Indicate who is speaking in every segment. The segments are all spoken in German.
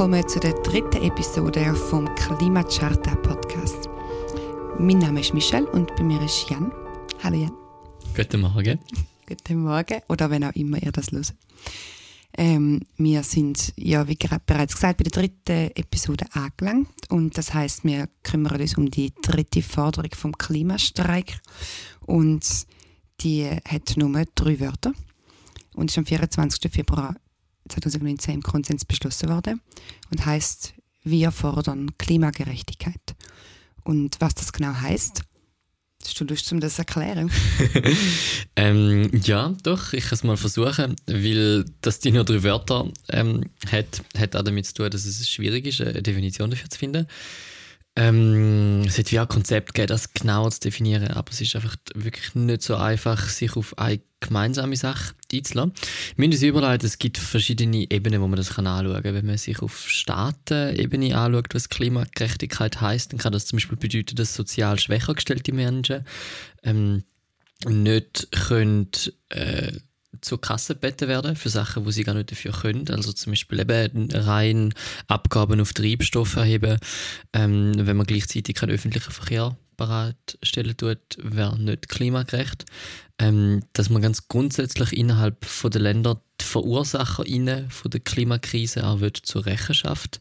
Speaker 1: Willkommen zu der dritten Episode vom Klimacharta Podcast. Mein Name ist Michelle und bei mir ist Jan. Hallo Jan.
Speaker 2: Guten Morgen.
Speaker 1: Guten Morgen oder wenn auch immer ihr das hört. Ähm, wir sind, ja, wie gerade bereits gesagt, bei der dritten Episode angelangt. Und das heißt, wir kümmern uns um die dritte Forderung vom Klimastreik. Und die hat nur drei Wörter und ist am 24. Februar 2019 im Konsens beschlossen worden und heißt, wir fordern Klimagerechtigkeit. Und was das genau heißt, Hast du Lust, um das zu erklären?
Speaker 2: ähm, ja, doch, ich kann es mal versuchen, weil das die nur drei Wörter ähm, hat, hat auch damit zu tun, dass es schwierig ist, eine Definition dafür zu finden. Ähm, es hat wie ein Konzept gegeben, das genau zu definieren, aber es ist einfach wirklich nicht so einfach, sich auf eine gemeinsame Sache einzulassen. Wir müssen es gibt verschiedene Ebenen, wo man das anschauen kann. Wenn man sich auf Staatenebene anschaut, was Klimagerechtigkeit heißt, dann kann das zum Beispiel bedeuten, dass sozial schwächer gestellte Menschen ähm, nicht können, äh, zur Kasse gebeten werden für Sachen, wo sie gar nicht dafür können. Also zum Beispiel eben rein Abgaben auf Treibstoff erheben. Ähm, wenn man gleichzeitig keinen öffentlichen Verkehr bereitstellen tut, wäre nicht klimagerecht. Ähm, dass man ganz grundsätzlich innerhalb von der Länder die Verursacher von der Klimakrise auch wird zur Rechenschaft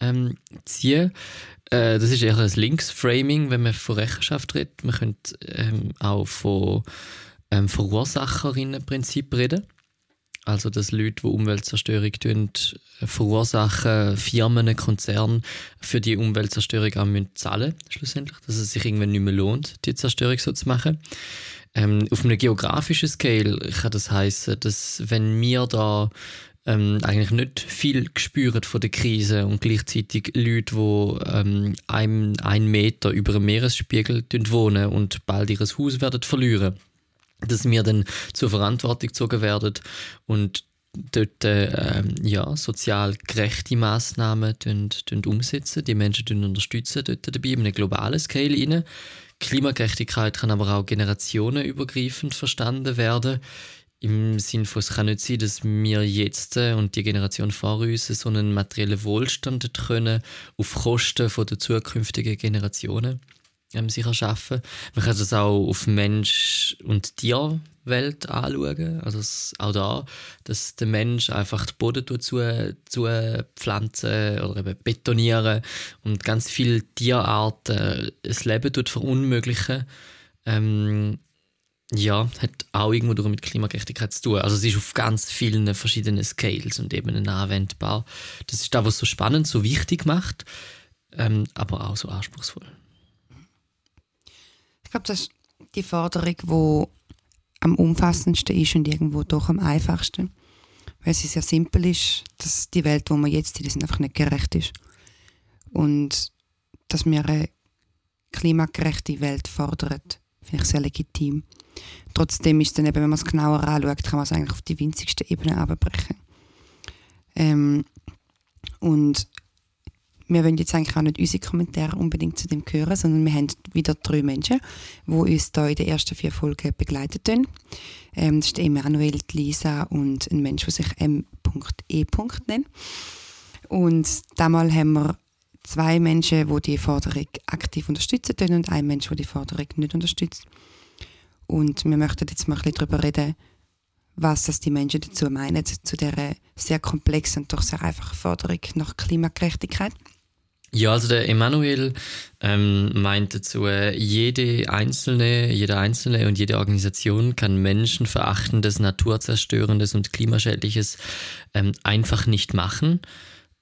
Speaker 2: ähm, ziehen. Äh, das ist eher ein Linksframing, wenn man von Rechenschaft redet. Man könnte ähm, auch von ähm, Verursacherinnenprinzip reden. Also, dass Leute, die Umweltzerstörung tun, verursachen, Firmen, Konzerne für die Umweltzerstörung auch müssen zahlen schlussendlich. Dass es sich irgendwann nicht mehr lohnt, die Zerstörung so zu machen. Ähm, auf einem geografischen Scale kann das heißen, dass wenn wir da ähm, eigentlich nicht viel spüren von der Krise und gleichzeitig Leute, die ähm, einen, einen Meter über dem Meeresspiegel wohnen und bald ihr Haus werden verlieren dass wir dann zur Verantwortung gezogen werden und dort äh, ja, sozial gerechte Massnahmen umsetzen, die Menschen unterstützen dort dabei, in einem globalen Scale rein. Klimagerechtigkeit kann aber auch generationenübergreifend verstanden werden. Im Sinne von, es kann nicht sein, dass wir jetzt und die Generation vor uns so einen materiellen Wohlstand können auf Kosten der zukünftigen Generationen ähm, sich erschaffen. Man kann das auch auf Mensch- und Tierwelt anschauen. Also es, auch da, dass der Mensch einfach den Boden zu, zu pflanzen oder eben betonieren und ganz viele Tierarten das Leben verunmöglichen. Ähm, ja, hat auch irgendwo mit Klimagerechtigkeit zu tun. Also es ist auf ganz vielen verschiedenen Scales und Ebenen anwendbar. Das ist das, was so spannend, so wichtig macht, ähm, aber auch so anspruchsvoll
Speaker 1: glaube, das ist die Forderung, die am umfassendsten ist und irgendwo doch am einfachsten. Weil sie sehr simpel ist, dass die Welt, wo wir jetzt sind, einfach nicht gerecht ist. Und dass wir eine klimagerechte Welt fordern, finde ich sehr legitim. Trotzdem ist dann eben, wenn man es genauer anschaut, kann man es eigentlich auf die winzigste Ebene abbrechen. Ähm, und wir wollen jetzt eigentlich auch nicht unsere Kommentare unbedingt zu dem hören, sondern wir haben wieder drei Menschen, die uns da in den ersten vier Folgen begleitet haben. Ähm, das ist Emanuel, Lisa und ein Mensch, der sich M.E. nennt. Und damals haben wir zwei Menschen, die die Forderung aktiv unterstützen können und ein Mensch, der die Forderung nicht unterstützt. Und wir möchten jetzt mal ein bisschen darüber reden, was das die Menschen dazu meinen, zu dieser sehr komplexen und doch sehr einfachen Forderung nach Klimagerechtigkeit.
Speaker 2: Ja, also der Emanuel ähm, meint dazu, jede einzelne, jeder einzelne und jede Organisation kann menschenverachtendes, naturzerstörendes und klimaschädliches ähm, einfach nicht machen.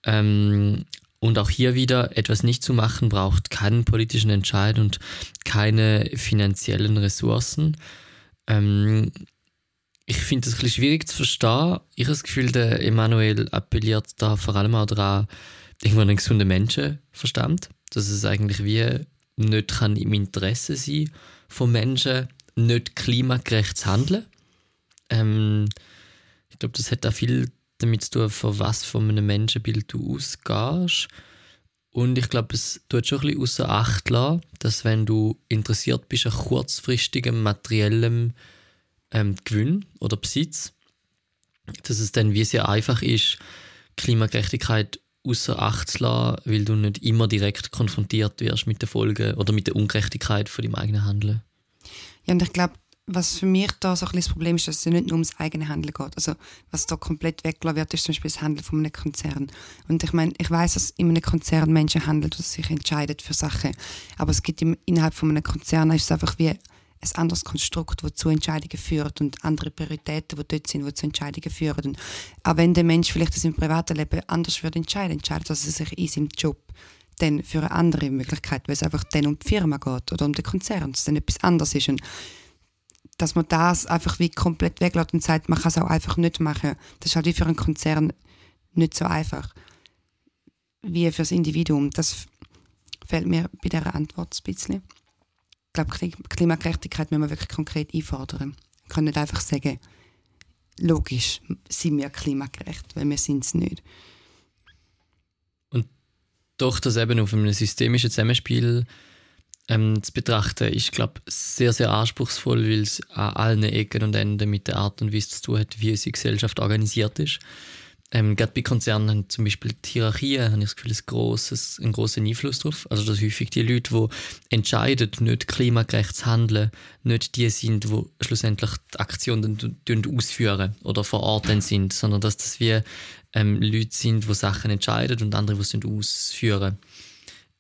Speaker 2: Ähm, und auch hier wieder etwas nicht zu machen braucht keinen politischen Entscheid und keine finanziellen Ressourcen. Ähm, ich finde das ein bisschen schwierig zu verstehen. Ich habe das Gefühl, der Emanuel appelliert da vor allem auch daran, irgendwann einen gesunden Menschenverstand, dass es eigentlich wie nicht kann im Interesse sein von Menschen, nicht klimagerecht zu handeln. Ähm, ich glaube, das hat auch viel damit zu tun, von was von einem Menschenbild du ausgehst. Und ich glaube, es tut schon ein bisschen außer Acht lassen, dass wenn du interessiert bist an kurzfristigem materiellem ähm, Gewinn oder Besitz, dass es dann wie sehr einfach ist, Klimagerechtigkeit außer Acht zu lassen, weil du nicht immer direkt konfrontiert wirst mit den Folgen oder mit der Ungerechtigkeit von deinem eigenen Handeln.
Speaker 1: Ja, und ich glaube, was für mich da so ein das Problem ist, dass es nicht nur ums eigene Handeln geht. Also was da komplett weggelassen wird, ist zum Beispiel das Handeln von einem Konzern. Und ich meine, ich weiß, dass in einem Konzern Menschen handeln, die sich entscheiden für Sachen. Aber es gibt im, innerhalb von einem Konzern ist es einfach wie ein anderes Konstrukt, das zu Entscheidungen führt und andere Prioritäten, die dort sind, die zu Entscheidungen führen. Und auch wenn der Mensch vielleicht das im privaten Leben anders würde entscheiden, entscheidet er sich in seinem Job dann für eine andere Möglichkeit, weil es einfach dann um die Firma geht oder um den Konzern, dass es dann etwas anderes ist. Und dass man das einfach wie komplett weglässt und sagt, man kann es auch einfach nicht machen. Das ist halt wie für einen Konzern nicht so einfach wie für das Individuum. Das fällt mir bei dieser Antwort ein bisschen. Glaube, Klimagerechtigkeit müssen wir wirklich konkret einfordern. Wir können nicht einfach sagen, logisch sind wir klimagerecht, weil wir sind es nicht.
Speaker 2: Und doch das eben auf einem systemischen Zusammenspiel ähm, zu betrachten, ist, glaube sehr, sehr anspruchsvoll, weil es an allen Ecken und Enden mit der Art und Weise zu tun hat, wie unsere Gesellschaft organisiert ist. Ähm, gerade bei Konzernen zum Beispiel die Hierarchien, habe ich das Gefühl, ein grosses, einen grossen Einfluss darauf. Also, dass häufig die Leute, die entscheiden, nicht klimagerecht zu handeln, nicht die sind, die schlussendlich die Aktion dann ausführen oder vor Ort dann sind, sondern dass das wie ähm, Leute sind, die Sachen entscheiden und andere, die es ausführen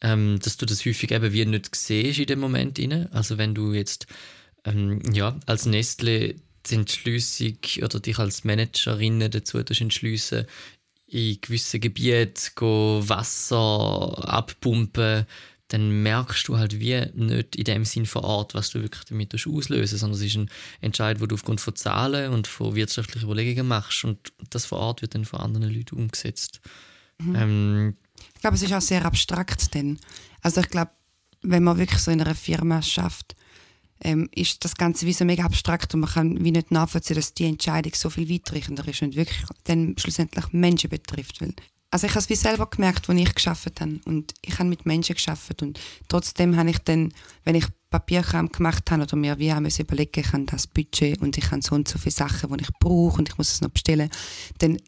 Speaker 2: ähm, dass du das häufig eben wie nicht siehst in dem Moment. Rein. Also wenn du jetzt ähm, ja, als Nestle die Entschließung oder dich als Managerin dazu entschliessen, in gewissen Gebieten Wasser abpumpen, dann merkst du halt wie nicht in dem Sinn vor Ort, was du wirklich damit auslösen sondern es ist ein Entscheid, wo du aufgrund von Zahlen und von wirtschaftlichen Überlegungen machst und das vor Ort wird dann von anderen Leuten umgesetzt. Mhm. Ähm,
Speaker 1: ich glaube, es ist auch sehr abstrakt denn. Also ich glaube, wenn man wirklich so in einer Firma schafft, ähm, ist das Ganze wie so mega abstrakt und man kann wie nicht nachvollziehen, dass die Entscheidung so viel weitreichender ist und wirklich dann schlussendlich Menschen betrifft. Weil also ich habe es wie selber gemerkt, als ich geschafft habe und ich habe mit Menschen geschafft und trotzdem habe ich dann, wenn ich Papierkram gemacht habe oder mir wie haben überlegen, ich habe das Budget und ich habe so und so viele Sachen, die ich brauche und ich muss es noch bestellen, dann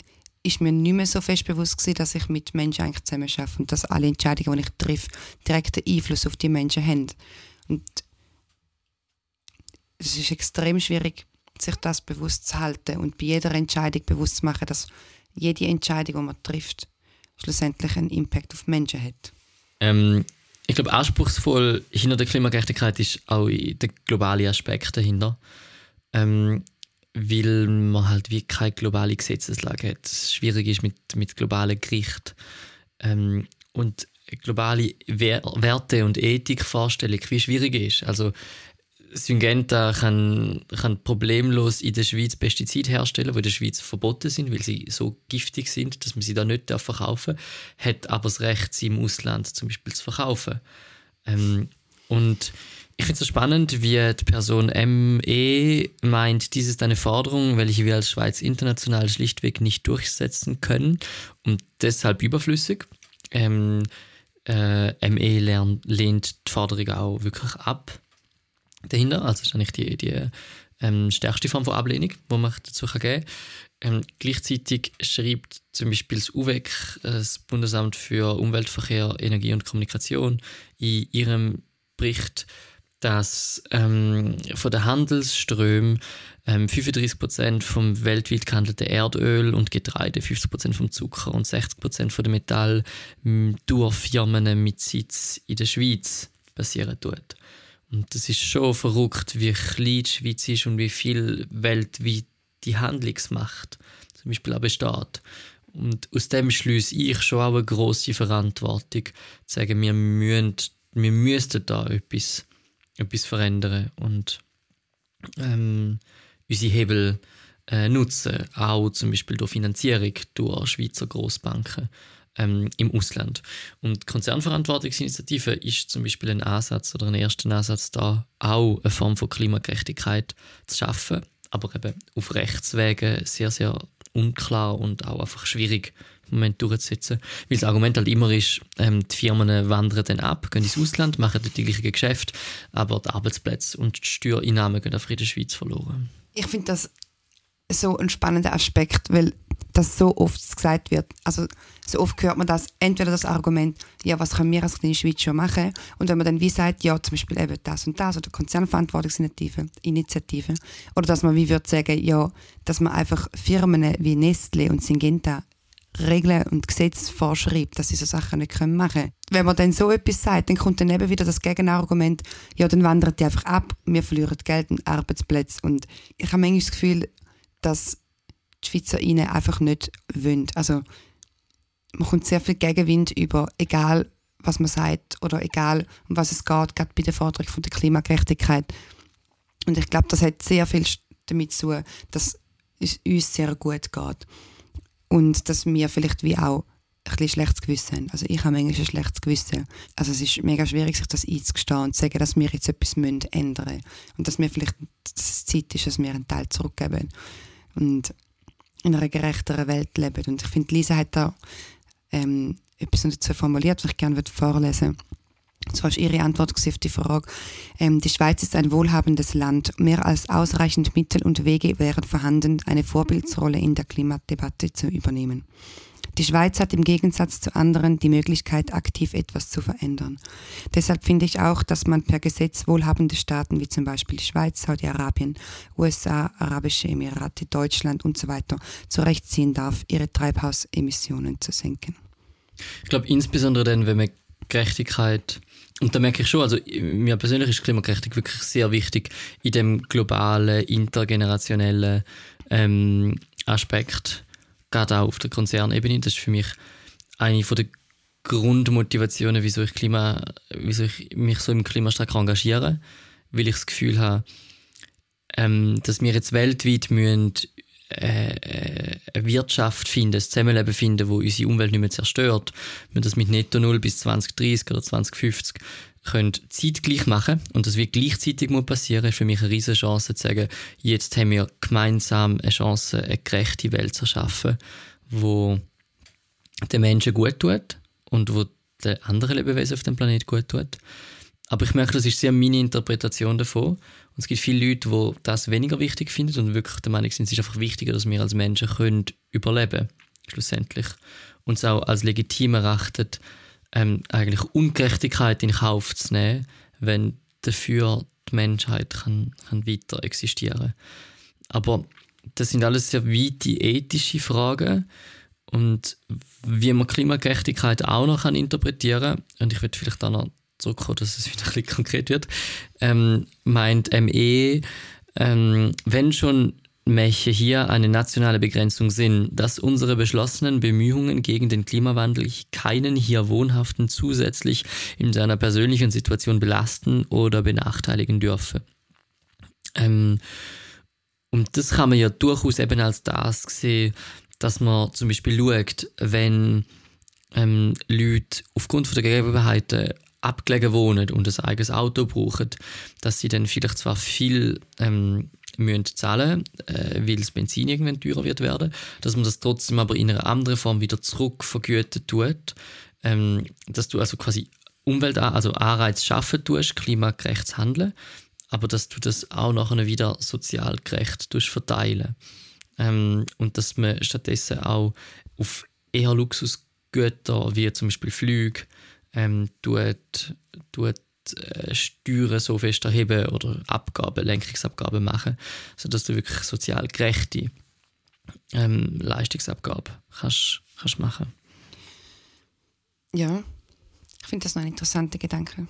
Speaker 1: ist mir nicht mehr so fest bewusst gewesen, dass ich mit Menschen eigentlich zusammen arbeite und dass alle Entscheidungen, die ich treffe, direkten Einfluss auf die Menschen haben. Und es ist extrem schwierig, sich das bewusst zu halten und bei jeder Entscheidung bewusst zu machen, dass jede Entscheidung, die man trifft, schlussendlich einen Impact auf Menschen hat.
Speaker 2: Ähm, ich glaube, anspruchsvoll hinter der Klimagerechtigkeit ist auch der globale Aspekt dahinter. Ähm, weil man halt wie keine globale Gesetzeslage hat. Es schwierig ist mit, mit globalen Gericht ähm, und globale Werte und Ethikvorstellung wie schwierig ist. Also Syngenta kann, kann problemlos in der Schweiz Pestizide herstellen, die in der Schweiz verboten sind, weil sie so giftig sind, dass man sie da nicht verkaufen darf, hat aber das Recht, sie im Ausland zum Beispiel zu verkaufen. Ähm, und ich finde es so spannend, wie die Person ME meint, dies ist eine Forderung, welche wir als Schweiz international schlichtweg nicht durchsetzen können und deshalb überflüssig. Ähm, äh, ME lehnt, lehnt die Forderung auch wirklich ab dahinter. Also ist eigentlich die, die ähm, stärkste Form von Ablehnung, die man dazu geben kann. Ähm, gleichzeitig schreibt zum Beispiel das UWEC, äh, das Bundesamt für Umweltverkehr, Energie und Kommunikation, in ihrem Bericht, dass ähm, von den Handelsströmen ähm, 35% vom weltweit gehandelten Erdöl und Getreide, 50% vom Zucker und 60% von den Metall durch Firmen mit Sitz in der Schweiz passieren tut. Und das ist schon verrückt, wie klein die Schweiz ist und wie viel weltweit die Handlungsmacht zum Beispiel auch besteht. Und aus dem schließe ich schon auch eine grosse Verantwortung, zu sagen, wir, müssen, wir müssten da etwas etwas verändern und ähm, unsere Hebel äh, nutzen, auch zum Beispiel durch Finanzierung durch Schweizer Großbanken ähm, im Ausland. Und Konzernverantwortungsinitiative ist zum Beispiel ein Ansatz oder ein erster Ansatz da, auch eine Form von Klimagerechtigkeit zu schaffen, aber eben auf Rechtswegen sehr, sehr unklar und auch einfach schwierig im Moment durchzusetzen. Weil das Argument halt immer ist, ähm, die Firmen wandern dann ab, gehen ins Ausland, machen dort die gleichen Geschäfte, aber die Arbeitsplätze und die Steuereinnahmen gehen einfach in der Schweiz verloren.
Speaker 1: Ich finde das so ein spannender Aspekt, weil dass so oft gesagt wird, also so oft hört man das, entweder das Argument, ja, was können wir als kleine Schweiz schon machen? Und wenn man dann wie sagt, ja, zum Beispiel eben das und das oder Konzernverantwortungsinitiative, Initiative, oder dass man wie würde sagen, ja, dass man einfach Firmen wie Nestle und Syngenta Regeln und Gesetze vorschreibt, dass sie so Sachen nicht machen können. Wenn man dann so etwas sagt, dann kommt dann eben wieder das Gegenargument, ja, dann wandern die einfach ab, wir verlieren Geld und Arbeitsplätze. Und ich habe manchmal das Gefühl, dass die Schweizer ihnen einfach nicht wollen. Also man kommt sehr viel Gegenwind über, egal was man sagt oder egal um was es geht, gerade bei der Forderung von der Klimagerechtigkeit. Und ich glaube, das hat sehr viel damit zu tun, dass es uns sehr gut geht. Und dass wir vielleicht wie auch ein bisschen schlechtes Gewissen haben. Also ich habe manchmal ein schlechtes Gewissen. Also es ist mega schwierig, sich das einzugestehen und zu sagen, dass wir jetzt etwas ändern müssen. Und dass mir vielleicht dass es Zeit ist, dass wir einen Teil zurückgeben. Und in einer gerechteren Welt leben. Und ich finde, Lisa hat da ähm, etwas dazu formuliert, was ich gerne vorlesen würde. Das war ihre Antwort auf die Frage. Ähm, die Schweiz ist ein wohlhabendes Land. Mehr als ausreichend Mittel und Wege wären vorhanden, eine Vorbildsrolle in der Klimadebatte zu übernehmen. Die Schweiz hat im Gegensatz zu anderen die Möglichkeit, aktiv etwas zu verändern. Deshalb finde ich auch, dass man per Gesetz wohlhabende Staaten wie zum Beispiel die Schweiz, Saudi-Arabien, USA, Arabische Emirate, Deutschland und so weiter zurechtziehen darf, ihre Treibhausemissionen zu senken.
Speaker 2: Ich glaube insbesondere dann, wenn man Gerechtigkeit und da merke ich schon, also mir persönlich ist Klimagerechtigkeit wirklich sehr wichtig in dem globalen, intergenerationellen ähm, Aspekt gerade auch auf der Konzernebene. Das ist für mich eine der Grundmotivationen, wieso ich, Klima, wieso ich mich so im Klimastreik engagiere, weil ich das Gefühl habe, ähm, dass wir jetzt weltweit müssen, äh, äh, eine Wirtschaft finden, ein Zusammenleben finden, wo unsere Umwelt nicht mehr zerstört, wir das mit Netto Null bis 2030 oder 2050 können zeitgleich machen und das wird gleichzeitig muss passieren, ist für mich eine riesige Chance zu sagen, jetzt haben wir gemeinsam eine Chance, eine gerechte Welt zu erschaffen, wo den Menschen gut tut und wo den anderen Lebewesen auf dem Planet gut tut. Aber ich merke, das ist sehr meine Interpretation davon. Und es gibt viele Leute, die das weniger wichtig finden und wirklich der Meinung sind, es ist einfach wichtiger, dass wir als Menschen können überleben schlussendlich. Und es auch als legitim erachtet, ähm, eigentlich Ungerechtigkeit in Kauf zu nehmen, wenn dafür die Menschheit kann, kann weiter existieren. Aber das sind alles sehr weite ethische Fragen und wie man Klimagerechtigkeit auch noch kann interpretieren und ich würde vielleicht da noch zurückkommen, dass es wieder ein bisschen konkret wird, ähm, meint ME, ähm, wenn schon welche hier eine nationale Begrenzung sind, dass unsere beschlossenen Bemühungen gegen den Klimawandel keinen hier Wohnhaften zusätzlich in seiner persönlichen Situation belasten oder benachteiligen dürfe. Ähm, und das kann man ja durchaus eben als das sehen, dass man zum Beispiel schaut, wenn ähm, Leute aufgrund von der Gegebenheiten abgelegen wohnen und ein eigenes Auto brauchen, dass sie dann vielleicht zwar viel ähm, müssen zahlen, äh, weil das Benzin irgendwann teurer wird werden, dass man das trotzdem aber in einer anderen Form wieder zurückvergüten tut, ähm, dass du also quasi Umwelt, also Anreiz schaffen tust, klimagerecht handeln, aber dass du das auch nachher wieder sozial gerecht tust verteilen. Ähm, und dass man stattdessen auch auf eher Luxusgüter wie zum Beispiel Flüge ähm, tut, tut äh, Steuern so fest erheben oder Abgaben, Lenkungsabgaben machen, sodass du wirklich sozial gerechte ähm, Leistungsabgabe kannst, kannst machen.
Speaker 1: Ja, ich finde das noch ein interessanter Gedanke.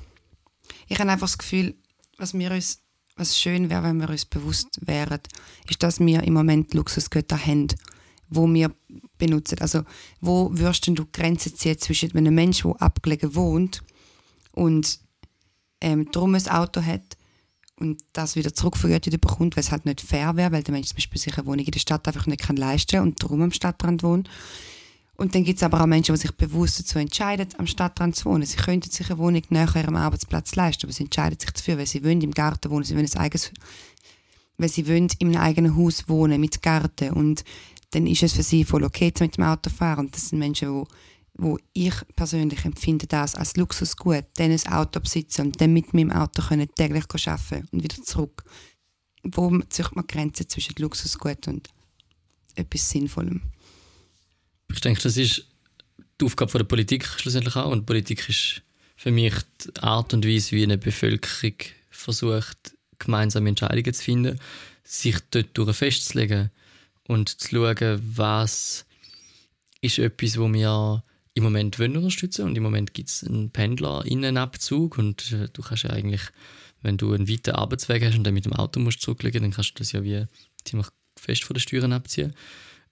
Speaker 1: Ich habe einfach das Gefühl, was wir uns, was schön wäre, wenn wir uns bewusst wären, ist, dass wir im Moment Luxusgüter haben, wo wir benutzen. Also wo würdest du die Grenze ziehen zwischen einem Menschen, der abgelegen wohnt und ähm, darum ein Auto hat und das wieder zurückvergütet bekommt, weil es halt nicht fair wäre, weil der Mensch zum Beispiel sich eine Wohnung in der Stadt einfach nicht kann leisten und darum am Stadtrand wohnt. Und dann gibt es aber auch Menschen, die sich bewusst dazu entscheiden, am Stadtrand zu wohnen. Sie könnten sich eine Wohnung näher ihrem Arbeitsplatz leisten, aber sie entscheiden sich dafür, weil sie wollen im Garten wohnen, sie wollen ein eigenes, weil sie wollen in eigenen Haus wohnen mit Garten und dann ist es für sie voll okay, mit dem Auto fahren. Und das sind Menschen, die wo ich persönlich empfinde das als Luxusgut, dann ein Auto besitzen und dann mit meinem Auto können täglich arbeiten und wieder zurück. Wo zieht man Grenzen zwischen Luxusgut und etwas Sinnvollem?
Speaker 2: ich denke, das ist die Aufgabe der Politik schlussendlich auch. Und Politik ist für mich die Art und Weise, wie eine Bevölkerung versucht, gemeinsame Entscheidungen zu finden, sich dort durch festzulegen und zu schauen, was ist etwas, wo wir im Moment wollen unterstützen und im Moment gibt es einen Pendlerinnenabzug und äh, du kannst ja eigentlich, wenn du einen weiten Arbeitsweg hast und dann mit dem Auto musst zurücklegen, dann kannst du das ja wie ziemlich fest von den Steuern abziehen.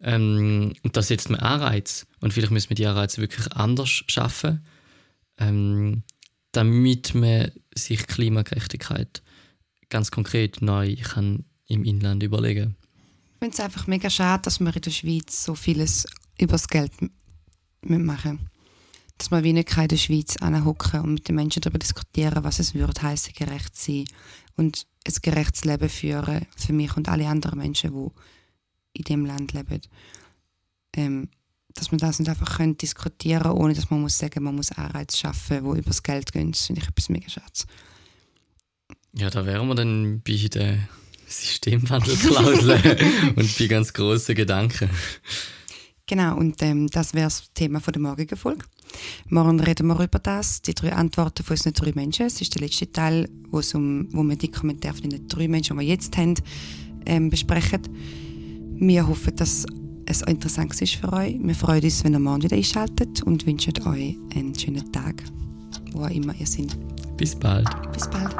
Speaker 2: Ähm, und da setzt man Anreiz und vielleicht müssen wir die Anreize wirklich anders schaffen, ähm, damit man sich Klimagerechtigkeit ganz konkret neu kann im Inland überlegen.
Speaker 1: Ich finde es einfach mega schade, dass wir in der Schweiz so vieles übers Geld machen Dass wir wie nicht in der Schweiz anhocken und mit den Menschen darüber diskutieren, was es würde heißen, gerecht sein und ein gerechtes Leben führen für mich und alle anderen Menschen, die in dem Land leben. Ähm, dass man das nicht einfach können diskutieren können, ohne dass man muss sagen, man muss Anreize schaffen, die übers Geld gehen. Das finde ich etwas mega schade.
Speaker 2: Ja, da wären wir dann bei der Systemwandelklausel und bei ganz grossen Gedanken.
Speaker 1: Genau, und ähm, das wäre das Thema von der morgigen Folge. Morgen reden wir über das, die drei Antworten von unseren drei Menschen. Es ist der letzte Teil, wo, es um, wo wir die Kommentare von den drei Menschen, die wir jetzt haben, ähm, besprechen. Wir hoffen, dass es interessant ist für euch. Wir freuen uns, wenn ihr morgen wieder einschaltet und wünschen euch einen schönen Tag, wo auch immer ihr seid.
Speaker 2: Bis bald.
Speaker 1: Bis bald.